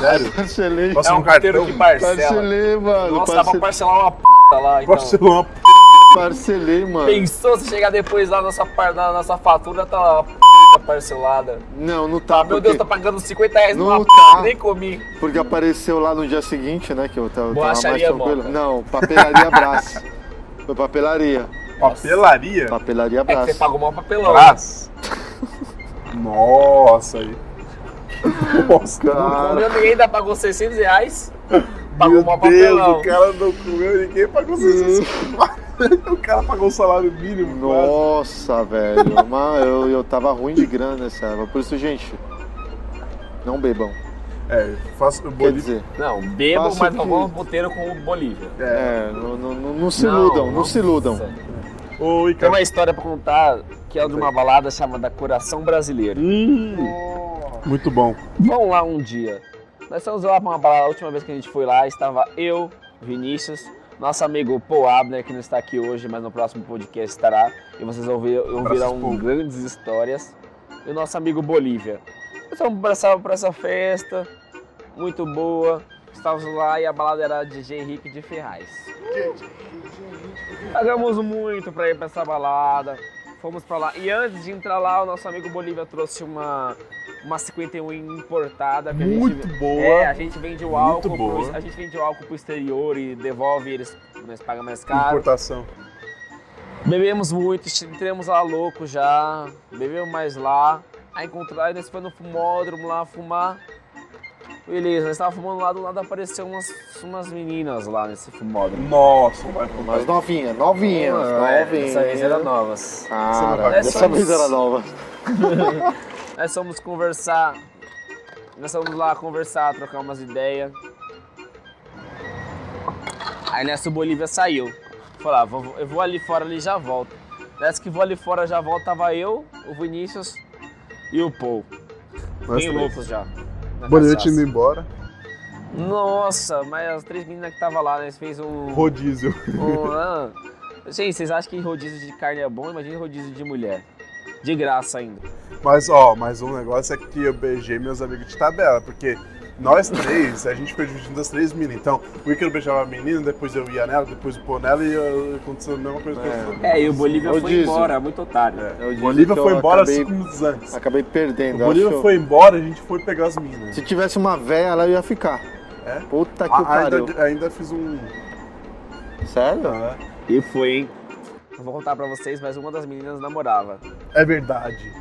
Sério? Parcelei. Nossa, É um cartão. puteiro que parcela. Parcelei, mano. Nossa, dá pra Parce- parcelar uma p lá, então. Barcelona. Parcelei, mano. Pensou se chegar depois lá na nossa, par- na nossa fatura, tá uma p parcelada. Não, não tá. Ah, meu porque, Deus, tá pagando 50 reais Não numa p tá. nem comi. porque apareceu lá no dia seguinte, né? Que eu tava, tava mais Borracharia tranquilo. Moca. Não, papelaria Brás. Foi papelaria. Papelaria? Papelaria É que Brás. você pagou mal papelão. Brás. Nossa aí. Nossa, Cara, comeu ninguém, ainda pagou 600 reais. Pagou Meu mal Deus, papelão. o cara não comeu, ninguém pagou 600 O cara pagou o salário mínimo. quase. Nossa, velho. Mas eu, eu tava ruim de grana nessa época. Por isso, gente, não bebam. É, faço o Quer dizer, Não, bebam, mas não que- vão puteiro com o Bolívia. é, não, não, não- não se iludam, não, se iludam. Ô, Tem uma história pra contar que é de uma balada chamada Coração Brasileiro. Hum, muito bom. Vamos lá um dia. Nós lá pra uma balada, a última vez que a gente foi lá, estava eu, Vinícius, nosso amigo Paul Abner, que não está aqui hoje, mas no próximo podcast estará. E vocês ouvi- ouvirão grandes histórias. E o nosso amigo Bolívia. Nós fomos pra essa, festa, muito boa. Estávamos lá e a balada era DJ Henrique de Ferraz. Pagamos muito pra ir pra essa balada. Fomos pra lá. E antes de entrar lá, o nosso amigo Bolívia trouxe uma, uma 51 importada. Que a Muito gente, boa. É, a gente vende o álcool. boa. Pro, a gente vende o álcool pro exterior e devolve eles, nós pagamos mais caro. Importação. Bebemos muito, entramos lá louco já, bebemos mais lá. Aí encontramos, aí nós fomos no fumódromo lá fumar. Beleza, nós estávamos fumando lá, do lado apareceu umas, umas meninas lá nesse fumódromo. Nossa, vai pro Mas novinha, novinha, É, novinha. dessa vez eram novas. Dessa Somos- vez era nova. Nós fomos conversar, nós fomos lá conversar, trocar umas ideias. Aí nessa o Bolívia saiu. Falei, ah, eu vou ali fora ali e já volto. Nessa que vou ali fora já volto, tava eu, o Vinícius e o Paul. Bem três. loucos já. noite cachaça. indo embora. Nossa, mas as três meninas que estavam lá, nós fez um. Rodízio. um ah. Gente, vocês acham que rodízio de carne é bom? Imagina rodízio de mulher. De graça ainda. Mas, ó, mas um negócio é que eu beijei meus amigos de tabela, porque nós três, a gente foi dividindo das três meninas. Então, o Ícaro beijava a menina, depois eu ia nela, depois o pô nela e uh, aconteceu a mesma coisa com eu. É, e o Bolívia foi Rodízio. embora, muito otário. É o Bolívia que eu foi embora acabei- cinco minutos antes. Acabei perdendo. O Bolívia acho- foi embora, a gente foi pegar as meninas. Se tivesse uma véia, ela ia ficar. É? Puta que A- pariu. ainda, ainda fiz um. Sério? Ah, E foi, hein? Eu vou contar pra vocês, mas uma das meninas namorava. É verdade.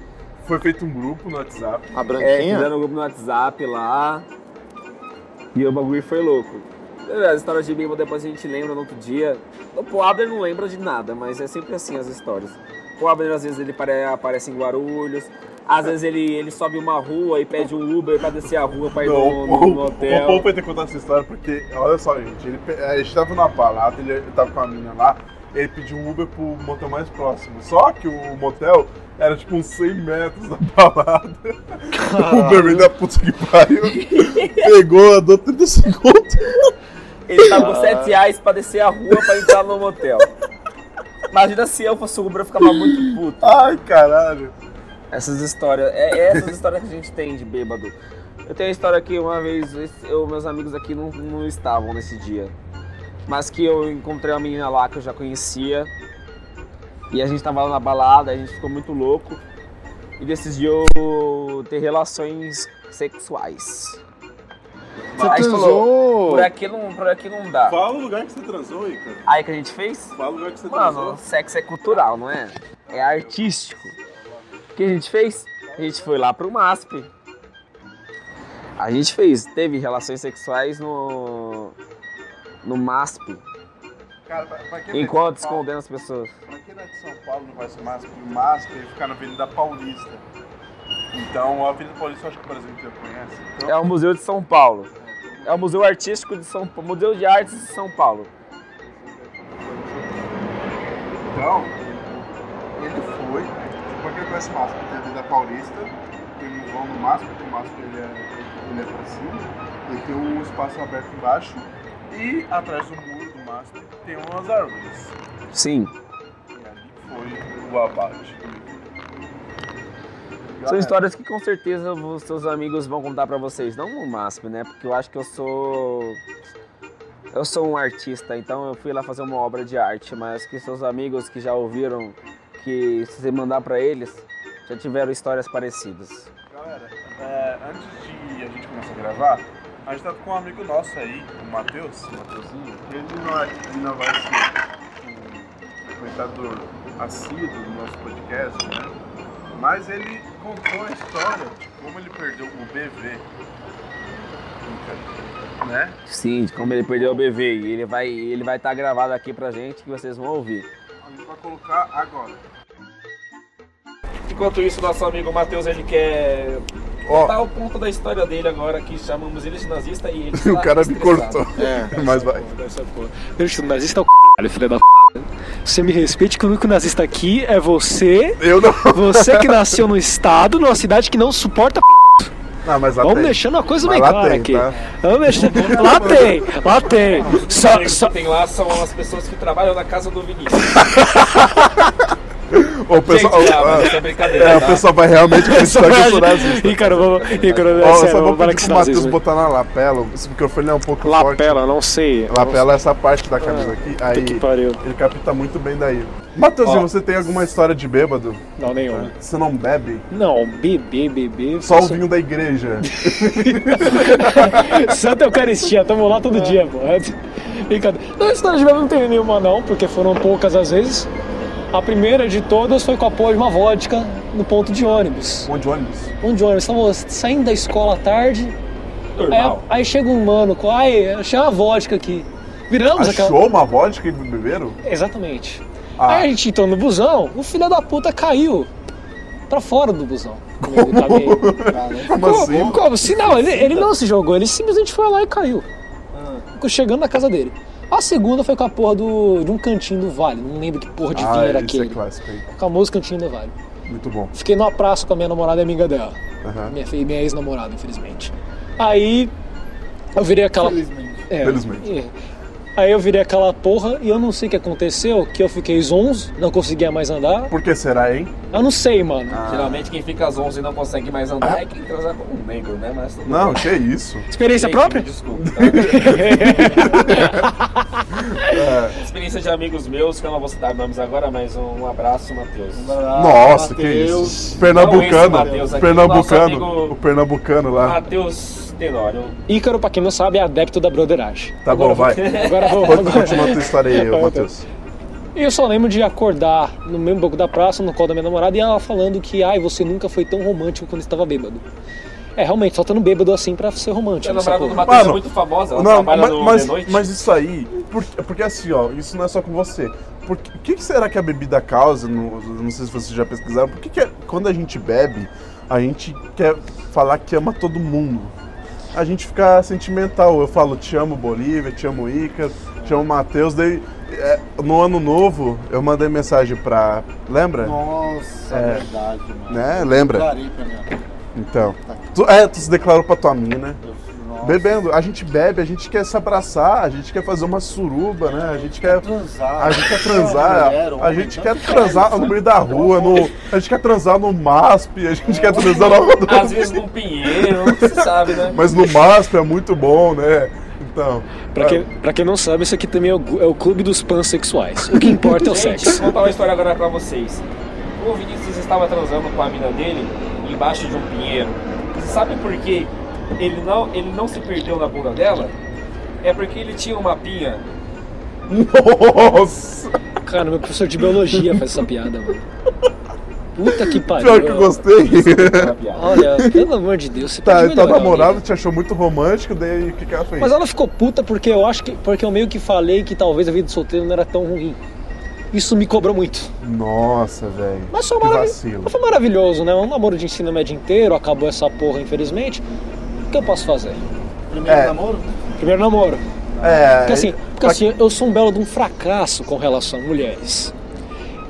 Foi feito um grupo no WhatsApp. A É, branquinha? fizeram um grupo no WhatsApp lá. E o bagulho foi louco. É, As histórias de bêbado depois a gente lembra no outro dia. O Poabler não lembra de nada, mas é sempre assim as histórias. O Poabler às vezes ele pare- aparece em Guarulhos. Às vezes ele, ele sobe uma rua e pede um Uber pra descer a rua pra ir Não, no, o no, no o hotel. Paul vai ter que contar essa história porque, olha só, gente, ele, pe- a gente tava numa balada, ele, ele tava com a menina lá, ele pediu um Uber pro motel mais próximo. Só que o motel era tipo uns 100 metros da balada. O Uber veio da puta que pariu, pegou, andou 30 segundos. Ele pagou 7 reais pra descer a rua pra entrar no motel. Imagina se eu fosse o Uber, eu ficava muito puto. Ai, caralho. Essas histórias, é, é essas histórias que a gente tem de bêbado. Eu tenho uma história que uma vez eu, meus amigos aqui não, não estavam nesse dia. Mas que eu encontrei uma menina lá que eu já conhecia. E a gente tava lá na balada, a gente ficou muito louco. E decidiu ter relações sexuais. Você Aí transou? falou, Por aqui não, por aqui não dá. Fala o lugar que você transou, Ícaro. Aí que a gente fez? Fala o lugar que você Mano, transou. sexo é cultural, não é? É artístico. O que a gente fez? A gente foi lá pro MASP. A gente fez, teve relações sexuais no. No MASP. Cara, pra, pra Enquanto é Paulo- escondendo as pessoas. Pra quem não é de São Paulo, não conhece o MASP, o MASP ele fica na Avenida Paulista. Então, a Avenida Paulista eu acho que o Brasil inteiro conhece. Então, É o Museu de São Paulo. É o Museu Artístico de São Paulo. Museu de Artes de São Paulo. Então, ele foi, pra quem não conhece o MASP, tem a Avenida Paulista, tem um vão no MASP, porque o MASP ele é, ele é pra cima, ele tem um espaço aberto embaixo e atrás do muro do MASP tem umas árvores. Sim. E ali foi o abate. São histórias que com certeza os seus amigos vão contar pra vocês, não no MASP, né? Porque eu acho que eu sou. Eu sou um artista, então eu fui lá fazer uma obra de arte, mas que seus amigos que já ouviram, que se você mandar pra eles, já tiveram histórias parecidas. Galera, é, antes de a gente começar a gravar, a gente tá com um amigo nosso aí, o Matheus, o Matheusinho. Ele não, é, ele não vai ser um frequentador assíduo do nosso podcast, né? Mas ele contou a história de como ele perdeu o BV. Né? Sim, de como ele perdeu o BV. E ele vai estar ele vai tá gravado aqui pra gente que vocês vão ouvir. A gente vai colocar agora. Enquanto isso, nosso amigo Matheus ele quer Ó, contar o ponto da história dele agora, que chamamos ele de nazista e ele o está cara me estressado. cortou. É. Mas vai. Porra. Deixa nazista é o c, filho da p. Você me respeite que o único nazista aqui é você. Eu não. Você que nasceu no estado, numa cidade que não suporta p. Não, mas lá Vamos tem. deixando uma coisa Mas bem clara tem, aqui. tá? Vamos deixar... Lá tem, lá tem. Só, só... que tem lá são as pessoas que trabalham na casa do Vinícius. O pessoal, Gente, ah, é brincadeira, é, o tá? pessoal vai realmente acreditar que eu sou nazista. Ícaro, vamos. Ícaro, é eu sério, só vou pedir pro Matheus nazismo. botar na lapela. Esse microfone é um pouco forte. Lapela, não sei. Lapela é essa parte da camisa aqui. Puta Aí que pariu. ele capta muito bem daí. Matheusinho, Ó. você tem alguma história de bêbado? Não, nenhuma. Você não bebe? Não, bebê, bebê. Só o vinho da igreja. Santa Eucaristia, tamo lá todo dia, pô. É Brincadeira. Não, história de bebê não tem nenhuma não, porque foram poucas às vezes. A primeira de todas foi com o apoio de uma vodka no ponto de ônibus. Um de ônibus. Ponto de ônibus, estamos saindo da escola à tarde, aí, Normal. aí chega um mano com, ai, achei uma vodka aqui. Viramos aquela... Achou uma vodka e beberam? Exatamente. Ah. Aí a gente entrou no busão, o filho da puta caiu pra fora do busão. caminho. Como Como, assim? como? Se não, ele, ele não se jogou, ele simplesmente foi lá e caiu. Ficou chegando na casa dele. A segunda foi com a porra do, de um cantinho do Vale. Não lembro que porra de vinho Ah, era esse é aquele. clássico aí. O famoso cantinho do Vale. Muito bom. Fiquei numa praça com a minha namorada e amiga dela. Aham. Minha, minha ex-namorada, infelizmente. Aí eu virei aquela. É, Felizmente. é. Aí eu virei aquela porra e eu não sei o que aconteceu, que eu fiquei zonzo, não conseguia mais andar. Por que será, hein? Eu não sei, mano. Geralmente quem fica às 11 e não consegue mais andar é quem transar com um negro, né? Mas Não, bem. que isso. Experiência Gente, própria? Desculpa. tá? Experiência de amigos meus, que eu não vou citar nomes agora, mas um abraço, Matheus. Nossa, que isso. Pernambucano. Não, esse aqui, Pernambucano. nosso amigo- O pernambucano lá. Matheus Tenório. Ícaro, pra quem não sabe, é adepto da broderagem. Tá bom, vai. Agora vou. Agora- continuar a tua história aí, Matheus. E eu só lembro de acordar no mesmo banco da praça, no colo da minha namorada, e ela falando que, ai, você nunca foi tão romântico quando estava bêbado. É, realmente, só estando bêbado assim pra ser romântico. A nessa namorada do. Matheus é Mano, muito famosa, ela Não, trabalha mas, no mas, Noite. mas isso aí, porque, porque assim, ó, isso não é só com você. Por que, o que que será que a bebida causa? No, não sei se vocês já pesquisaram. Por que, que é- quando a gente bebe, a gente quer falar que ama todo mundo? A gente fica sentimental. Eu falo, te amo Bolívia, te amo Ícaro, te amo Matheus. Daí, é, no ano novo, eu mandei mensagem pra. Lembra? Nossa, É. verdade, mano. Né? Lembra? Minha. Então. Tu, é, tu se declarou pra tua mina. Nossa. Bebendo, a gente bebe, a gente quer se abraçar, a gente quer fazer uma suruba, né? A gente quer. Transar. A gente quer transar, a gente quer transar no meio da rua, no, a gente quer transar no MASP, a gente quer transar na rua do... Às vezes num pinheiro, você sabe, né? Mas no MASP é muito bom, né? Então. Pra quem, pra quem não sabe, isso aqui também é o, é o clube dos pansexuais. O que importa é o Gente, sexo. vou contar uma história agora pra vocês. O Vinícius estava transando com a mina dele embaixo de um pinheiro. Você sabe por que ele não, ele não se perdeu na bunda dela? É porque ele tinha uma pinha. Nossa! Cara, meu professor de biologia faz essa piada, mano. Puta que pariu. Pior que eu gostei. Olha, pelo amor de Deus, você Tá, melhorar, namorada amiga. te achou muito romântico, daí o que, que ela fez? Mas ela ficou puta porque eu acho que. Porque eu meio que falei que talvez a vida de solteiro não era tão ruim. Isso me cobrou muito. Nossa, velho. Mas foi, Que maravi- vacilo. mas foi maravilhoso, né? Um namoro de ensino médio inteiro, acabou essa porra, infelizmente. O que eu posso fazer? Primeiro É. namoro? Primeiro namoro. É. Porque assim, porque pra- assim, eu sou um belo de um fracasso com relação a mulheres.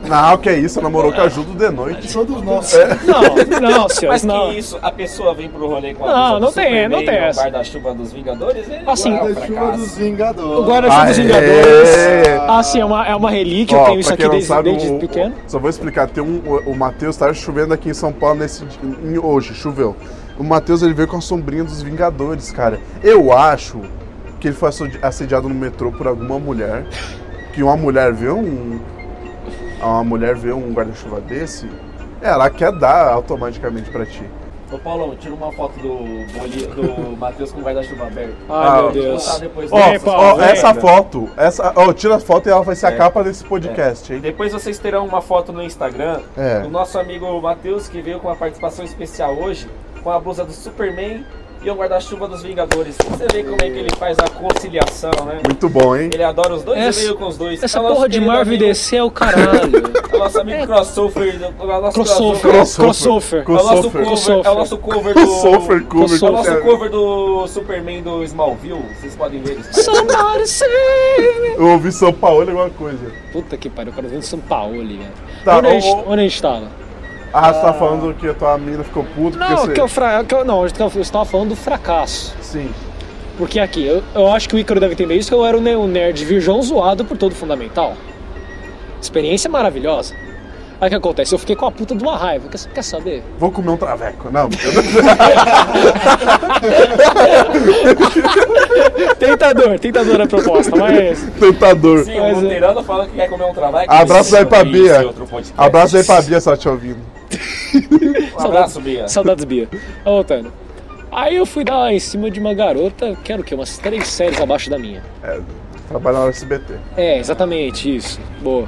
Não, que é isso, namorou com a Judo de noite. Todos nós. Não, não, senhores, Mas não. que isso, a pessoa vem pro rolê com a Não, não tem, Superman não tem o essa. guarda-chuva dos Vingadores, ele Assim, é Da chuva fracasso. dos Vingadores. O guarda-chuva dos! Vingadores. Assim, é uma, é uma relíquia, eu Ó, tenho isso aqui desde, sabe, desde o- pequeno. só vou explicar, tem um, o, o Matheus tá chovendo aqui em São Paulo nesse hoje, choveu. O Matheus ele veio com a sombrinha dos Vingadores, cara. Eu acho que ele foi assediado no metrô por alguma mulher. Que uma mulher vê um. Uma mulher vê um guarda-chuva desse, ela quer dar automaticamente pra ti. Ô Paulão, tira uma foto do, do Matheus com o guarda-chuva aberto. Ai, Ah, meu Deus. depois Ó, ó, Instagram. essa foto, essa, ó, tira a foto e ela vai ser a É. capa desse podcast, hein? Depois vocês terão uma foto no Instagram É. do nosso amigo Matheus, que veio com uma participação especial hoje, com a blusa do Superman e o guarda-chuva dos Vingadores. Você vê como é que ele faz a conciliação, né? Muito bom, hein? Ele adora os dois Essa- e veio com os dois. Essa É o porra de Marvel e amigo- DC é o caralho. É o nosso amigo crossover. o nosso Crossover. Crossover. Crossover. É o nosso cover, é o nosso cover do. Crossover, cover, É o nosso cover do Superman do Smallville. Vocês podem ver. isso. Somebody save me. Eu ouvi São Paulo e alguma coisa. Puta que pariu, eu quero ver São Paulo, velho. Tá, onde, a gente, onde a gente tava? Ah, você tá falando que a tua mina ficou puta porque Não, você... que eu, fra... que eu, não, eu tava- eu estava falando do fracasso. Sim. Porque aqui, eu, eu acho que o Ícaro deve entender isso, que eu era um ne- nerd virgão zoado por todo o fundamental. Experiência maravilhosa. Aí o que acontece? Eu fiquei com a puta de uma raiva. Quer, quer saber? Vou comer um traveco. Não, Tentador, tentador a proposta, mas. tentador. Sim, Mas, o Luterano falando que quer comer um traveco. Abraço aí pra Bia. Abraço aí pra Bia, ela te ouvindo. Um abraço, Bia. Saudades Bia. Ô, Voltando. Aí eu fui dar em cima de uma garota, que era o quê? Umas três séries abaixo da minha. É, trabalha na SBT. É, exatamente isso. Boa.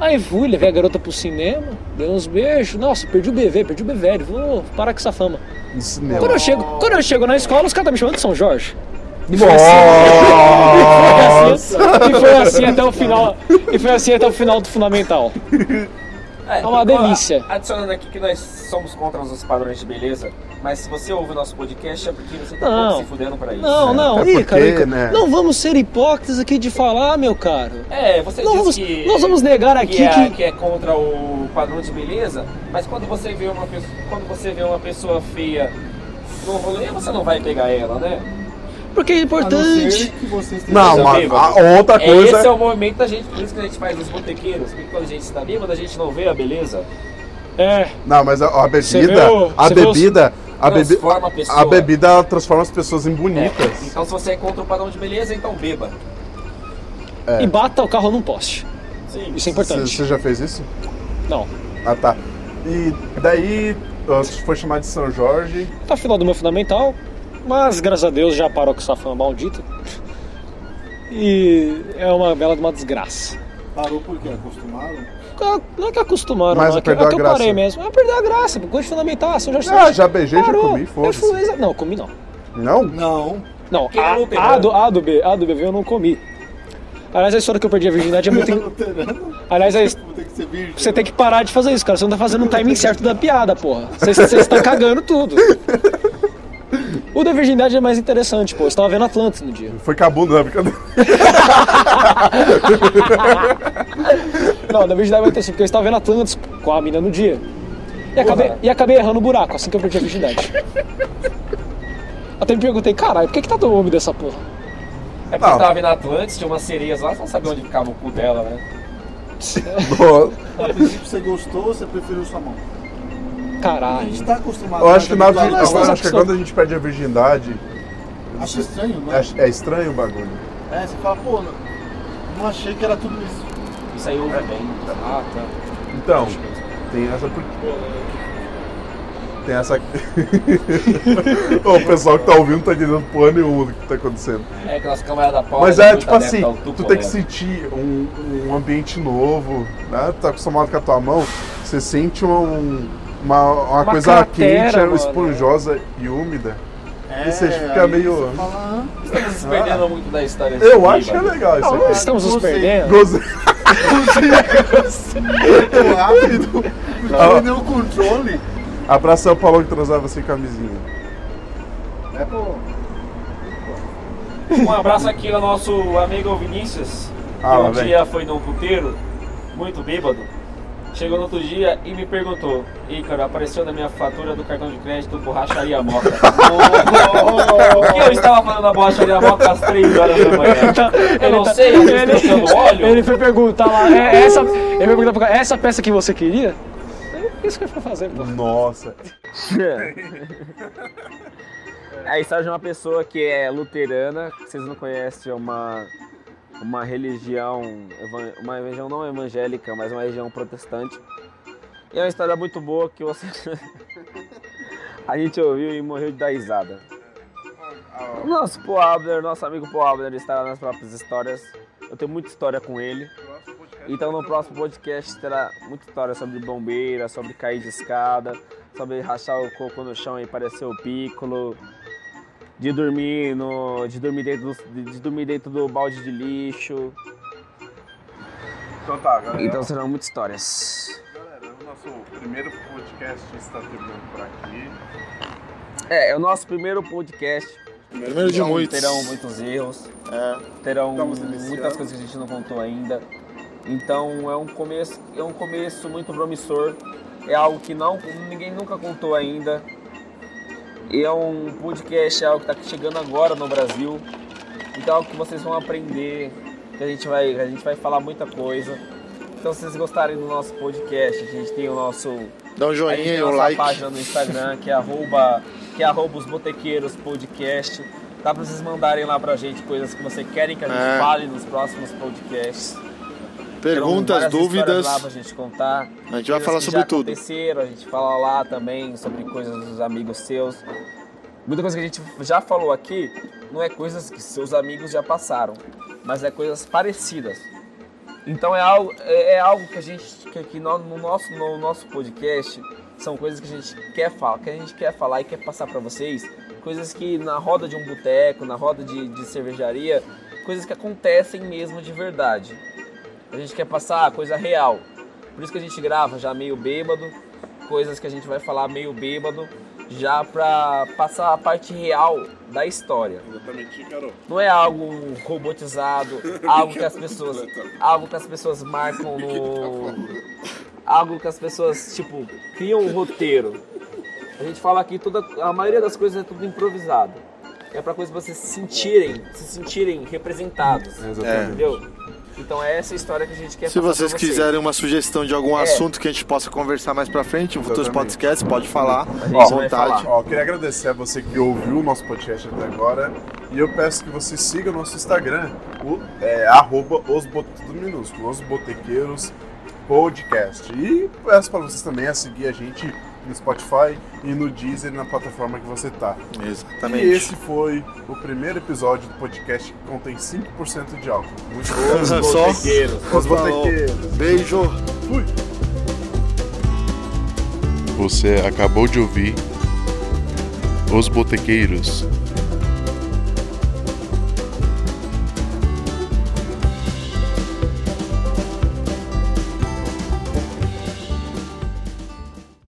Aí fui, levei a garota pro cinema, dei uns beijos. Nossa, perdi o BV, perdi o BV, vou parar com essa fama. No cinema. Quando eu chego, quando eu chego na escola, os caras estão me chamando de São Jorge. Nossa! E foi assim até o final. E foi assim até o final do fundamental. É, uma então, delícia. a- Adicionando aqui que nós somos contra os padrões de beleza, mas se você ouve o nosso podcast é porque você tá um Não. pouco se fudendo pra isso. Não, não, até Ih, cara, porque, Ih, né? não vamos ser hipócritas aqui de falar, meu caro. É, você Não diz vamos, que, nós vamos negar que, aqui é, que. que é contra o padrão de beleza, mas quando você vê uma pessoa, quando você vê uma pessoa feia no rolê, você não vai pegar ela, né? Porque é A não importante. Não, Coisa bêbada. a outra É, coisa... esse é o movimento da gente, por isso que a gente faz os botequeiros, porque quando a gente está bêbado, a gente não vê a beleza. É, Não, mas a, a bebida... o- A os- bebida... A, bebi... Transforma a pessoa. a bebida ela transforma as pessoas em É, bonitas. Então se você é contra o padrão de beleza, então beba. É. e bata o carro num poste. Sim. Isso é importante. Você já fez isso? Não. Ah, tá. E daí foi chamado de São Jorge. Tá final do meu fundamental, mas graças a Deus já parou com essa fama maldita. E é uma bela de uma desgraça. Parou porque acostumaram? Não é que acostumaram, Mas não, é que, perdeu é que a eu graça. parei mesmo. É perder a graça, coisa de fundamental, assim, já Ah, já beijei, já parou. comi, foda-se. Eu Não, comi não. Não? Não. Não, Quem é a, a do, a, do B, a do BV eu não comi. Aliás, a história que eu perdi a virgindade é muito. Aliás, a virgem. você tem que parar de fazer isso, cara. Você não tá fazendo o timing certo da piada, porra. Você você está cagando tudo. O da virgindade é mais interessante, pô. Eu estava vendo Atlantis no dia. Foi bunda, não, brincadeira. Não, da virgindade vai ter sim, porque eu estava vendo Atlantis com a mina no dia. E acabei, e acabei errando o buraco assim que eu perdi a virgindade. Até me perguntei, caralho, por que, que tá tão úmido essa porra? É porque Não. eu tava vendo Atlantis, tinha umas sereias lá, você não sabia onde ficava o cu dela, né? A princípio você gostou ou você preferiu sua mão? A Caralho. gente tá acostumado. Eu acho que, na, tá vi- eu habituado. acho que quando a gente perde a virgindade, Acho estranho, né? é, é estranho o bagulho. É, você fala, pô, não, não achei que era tudo isso. Isso aí ouve bem. Ah, tá. Então, tem essa. por- Tem essa. O pessoal que tá ouvindo tá entendendo porra nenhuma do que tá acontecendo. É aquelas câmeras da pau. Mas né, é muita tipo assim, o tu tem que né? sentir um, um ambiente novo, né? Tu tá acostumado com a tua mão, você sente um- uma, uma, Uma coisa cratera, quente, mano. esponjosa e úmida. É, você fica meio- Você fala, ah, Estamos se perdendo muito da história. Eu desse acho que é bêbado. legal isso Não, aqui. estamos nos perdendo. Gozei. tão rápido, Ah. não deu o controle. Abração ao Paulo que transava sem camisinha. É, pô. Um abraço aqui ao nosso amigo Vinícius, que Ah, lá um vem. dia foi num puteiro muito bêbado, chegou no outro dia e me perguntou: Ícaro, apareceu na minha fatura do cartão de crédito borracharia moca. o que eu estava fazendo na borracharia moca às 3 horas da manhã? Eu não sei, eu ele, óleo. ele foi perguntar lá, é, essa, ele foi perguntar essa peça que você queria? É Isso que ele foi fazer, pô. Nossa. É a história de uma pessoa que é luterana, que vocês não conhecem, é uma, uma religião, uma religião não evangélica, mas uma religião protestante. E é uma história muito boa que você. a gente ouviu e morreu de dar risada. Nosso Paul Abner, nosso amigo Paul Abner, está nas próprias histórias. Eu tenho muita história com ele. Então no próximo podcast terá muita história sobre bombeira, sobre cair de escada, sobre rachar o coco no chão e parecer o pícolo, de dormir no. de dormir dentro do, de, dormir dentro do balde de lixo. Então tá, galera. Então serão muitas histórias. Galera, o nosso primeiro podcast está terminando por aqui. É, é o nosso primeiro podcast. Primeiro de muitos. Terão muitos erros. É. terão muitas coisas que a gente não contou ainda. Então é um começo, é um começo muito promissor. É algo que não ninguém nunca contou ainda. E é um podcast, é algo que está chegando agora no Brasil. Então é algo que vocês vão aprender, que a gente vai, a gente vai falar muita coisa. Então se vocês gostarem do nosso podcast, a gente tem o nosso Dá um joinha e a um like. página no Instagram, que é arroba, que é arroba os botequeiros podcast. Dá pra vocês mandarem lá pra gente coisas que vocês querem que a gente É. fale nos próximos podcasts. Perguntas, dúvidas. lá pra gente contar. A gente vai falar sobre já tudo. aconteceram, a gente fala lá também sobre coisas dos amigos seus. Muita coisa que a gente já falou aqui não é coisas que seus amigos já passaram, mas é coisas parecidas. Então é algo, é, é algo que a gente que, que no, no nosso no nosso podcast são coisas que a gente quer falar, que a gente quer falar e quer passar para vocês, coisas que na roda de um boteco, na roda de, de cervejaria, coisas que acontecem mesmo de verdade. A gente quer passar coisa real. Por isso que a gente grava já meio bêbado, coisas que a gente vai falar meio bêbado, já pra passar a parte real da história. Exatamente, Carol. Não é algo robotizado, algo que as pessoas, algo que as pessoas marcam no, algo que as pessoas tipo criam um roteiro. A gente fala aqui toda, a maioria das coisas é tudo improvisado. É pra coisa vocês se sentirem, se sentirem representados, Exatamente. entendeu? Então é essa história que a gente quer Se vocês vocês. quiserem uma sugestão de algum É. assunto que a gente possa conversar mais pra frente, em futuros podcasts, pode falar. À vontade. falar. Ó, queria agradecer a você que ouviu o nosso podcast até agora. E eu peço que você siga o nosso Instagram, o, é, arroba os bot- tudo minúsculo, os botequeiros podcast. E peço para vocês também a seguir a gente no Spotify e no Deezer na plataforma que você tá. Exatamente. E esse foi o primeiro episódio do podcast que contém 5% de álcool. Muito bom. Só. Botequeiros. Os botequeiros. Beijo. Fui. Você acabou de ouvir Os Botequeiros